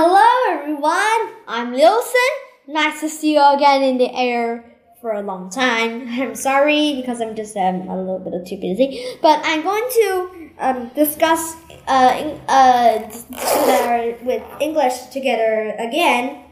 Hello, everyone. I'm Lilson. Nice to see you again in the air for a long time. I'm sorry because I'm just um, a little bit too busy, but I'm going to um, discuss uh, uh, with English together again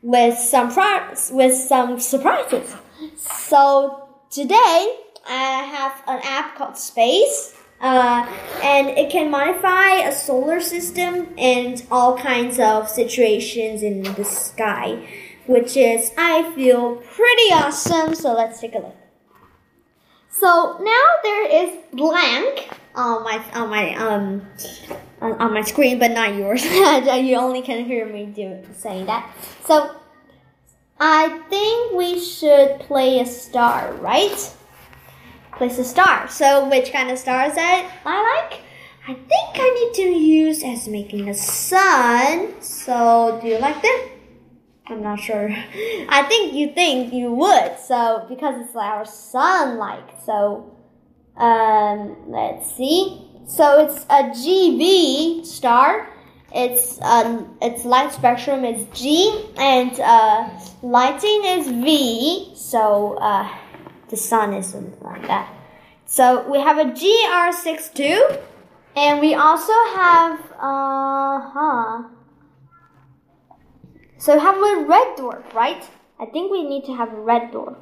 with some pro- with some surprises. So today I have an app called Space. Uh, and it can modify a solar system and all kinds of situations in the sky, which is, I feel, pretty awesome. So let's take a look. So now there is blank on my on my um on, on my screen, but not yours. you only can hear me do saying that. So I think we should play a star, right? Place a star. So which kind of stars that I like? I think I need to use as making a sun. So do you like them? I'm not sure. I think you think you would. So because it's our sun-like. So um, let's see. So it's a GV star. Its um, its light spectrum is G, and uh, lighting is V. So uh, the sun is something like that. So we have a GR62, and we also have uh huh. So have a red dwarf, right? I think we need to have a red dwarf,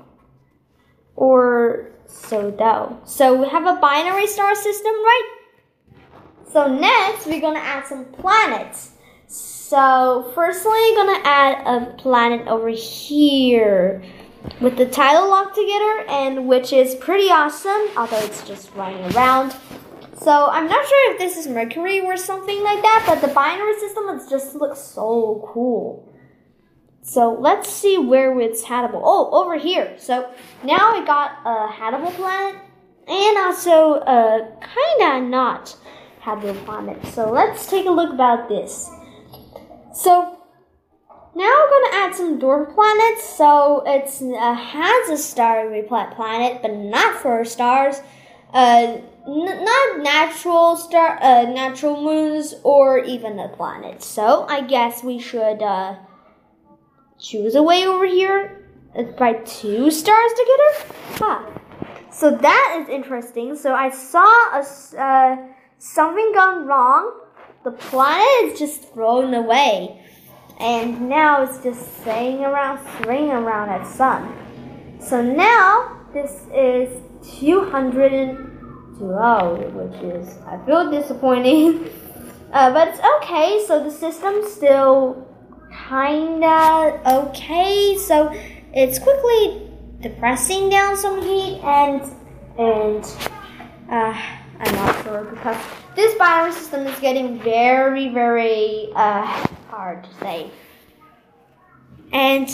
or so though. So we have a binary star system, right? So next we're gonna add some planets. So firstly, gonna add a planet over here with the tidal locked together and which is pretty awesome, although it's just running around. So I'm not sure if this is Mercury or something like that, but the binary system just looks so cool. So let's see where it's habitable. Oh, over here. So now we got a habitable planet and also a kinda not habitable planet. So let's take a look about this. So now we're going to add some dwarf planets. So it uh, has a starry planet, but not for stars. Uh, not natural star, uh, natural moons, or even a planet. So I guess we should uh, choose a way over here by two stars together. Huh. So that is interesting. So I saw a uh, something gone wrong. The planet is just thrown away and now it's just staying around, swinging around at sun. So now this is 212, which is I feel disappointing, uh, but it's okay. So the system's still kinda okay. So it's quickly depressing down some heat and and uh, I'm not sure because this binary system is getting very very uh, hard to say. And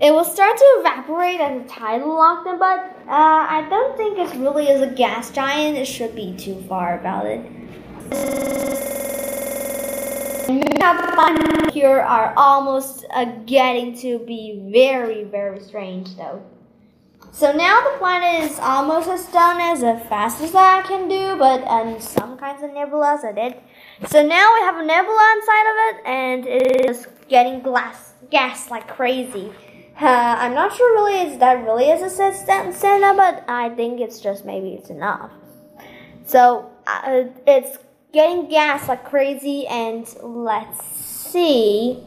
it will start to evaporate as the tidal locked in, but uh, I don't think it's really as a gas giant. It should be too far about it. Here are almost uh, getting to be very, very strange though. So now the planet is almost as done as fast as I can do, but um, some kinds of nebulas I did. So now we have a nebula inside of it, and it is getting glass gas like crazy. Uh, I'm not sure really is that really is a Santa, but I think it's just maybe it's enough. So uh, it's getting gas like crazy, and let's see.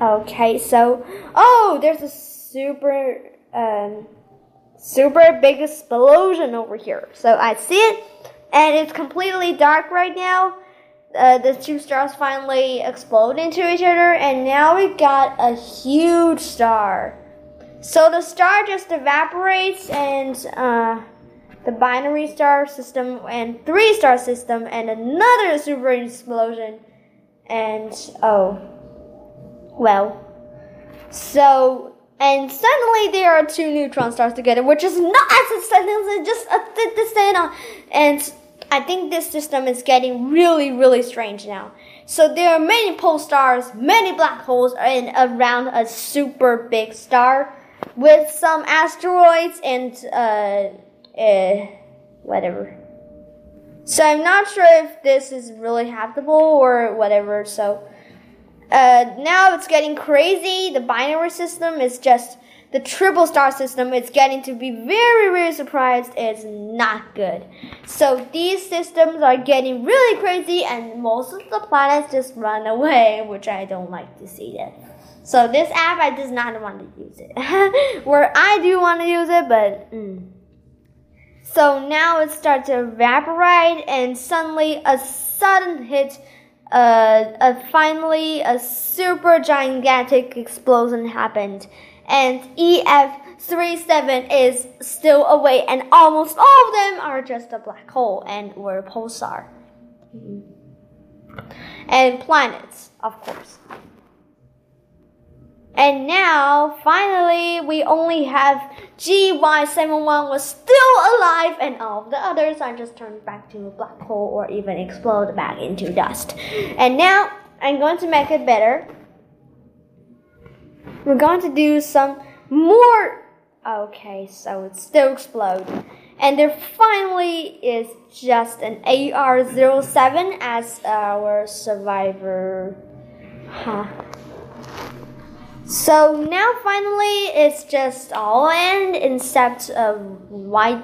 Okay, so oh, there's a super. Um, super big explosion over here. So I see it, and it's completely dark right now. Uh, the two stars finally explode into each other, and now we got a huge star. So the star just evaporates, and uh, the binary star system, and three star system, and another super explosion, and oh, well. So and suddenly there are two neutron stars together, which is not as a just a same. And I think this system is getting really, really strange now. So there are many pulsars, many black holes, and around a super big star with some asteroids and uh, uh, whatever. So I'm not sure if this is really habitable or whatever. So uh, now it's getting crazy. The binary system is just the triple star system It's getting to be very, very surprised. It's not good. So these systems are getting really crazy, and most of the planets just run away, which I don't like to see that. So this app, I does not want to use it. Where I do want to use it, but. Mm. So now it starts to evaporate, and suddenly a sudden hit uh, uh, finally, a super gigantic explosion happened, and EF37 is still away, and almost all of them are just a black hole and were pulsar. And planets, of course. And now, finally, we only have GY71 was still alive, and all of the others are just turned back to a black hole or even explode back into dust. And now, I'm going to make it better. We're going to do some more. Okay, so it still explode. And there finally is just an AR07 as our survivor. Huh. So now finally it's just all end except a white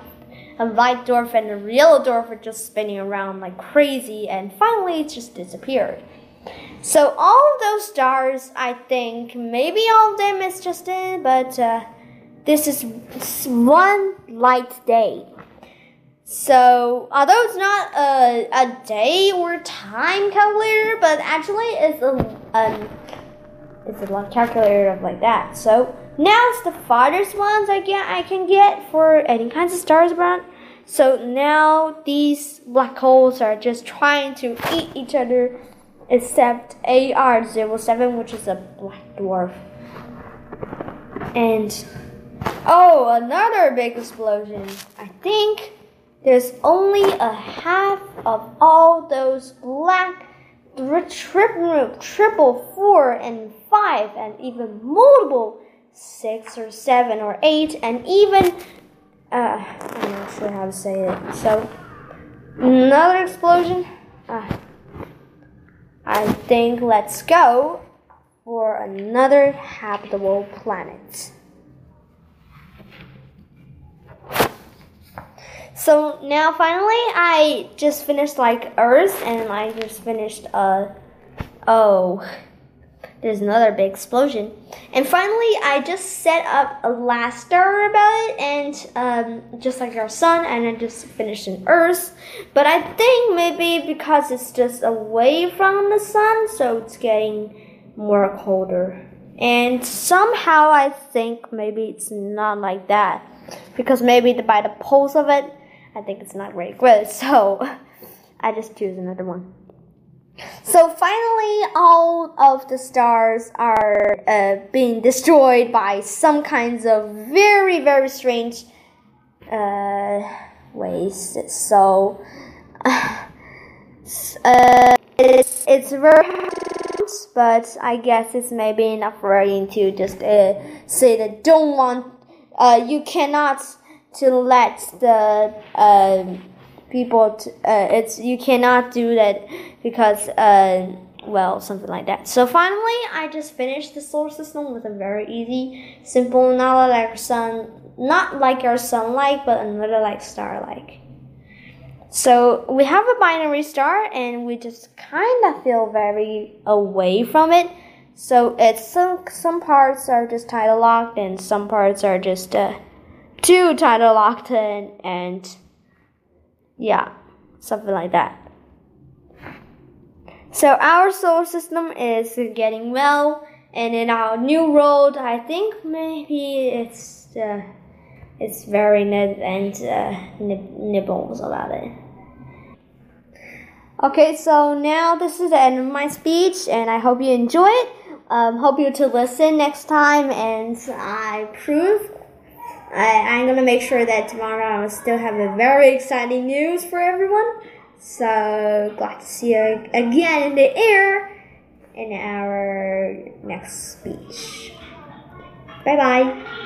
a white dwarf and a yellow dwarf are just spinning around like crazy and finally it just disappeared. So all those stars, I think maybe all of them is just in, but uh, this is one light day. So although it's not a, a day or time calculator, but actually it's a, a it's a long calculator of like that. So now it's the farthest ones I get I can get for any kinds of stars around. So now these black holes are just trying to eat each other, except AR07, which is a black dwarf. And oh, another big explosion. I think there's only a half of all those black triple, triple, four, and five, and even multiple six or seven or eight, and even uh, I'm not sure how to say it. So another explosion. Uh, I think let's go for another habitable planet. So now finally I just finished like Earth and I just finished uh oh there's another big explosion. And finally I just set up a last star about it and um, just like our sun and I just finished an Earth. But I think maybe because it's just away from the sun so it's getting more colder. And somehow I think maybe it's not like that because maybe by the pulse of it I think it's not very good, so I just choose another one. So finally, all of the stars are uh, being destroyed by some kinds of very, very strange uh, ways. So uh, it's, it's very but I guess it's maybe enough you to just uh, say that don't want, uh, you cannot to let the uh, people uh, it's you cannot do that because uh, well something like that. So finally i just finished the solar system with a very easy simple not like our sun not like our sun like but another like star like. So we have a binary star and we just kind of feel very away from it. So it's some some parts are just tidal locked and some parts are just uh, locked in and yeah, something like that. So our solar system is getting well, and in our new world, I think maybe it's uh, it's very nib and uh, nib nibbles about it. Okay, so now this is the end of my speech, and I hope you enjoy it. Um, hope you to listen next time, and I prove I, I'm gonna make sure that tomorrow I still have a very exciting news for everyone. So glad to see you again in the air in our next speech. Bye bye.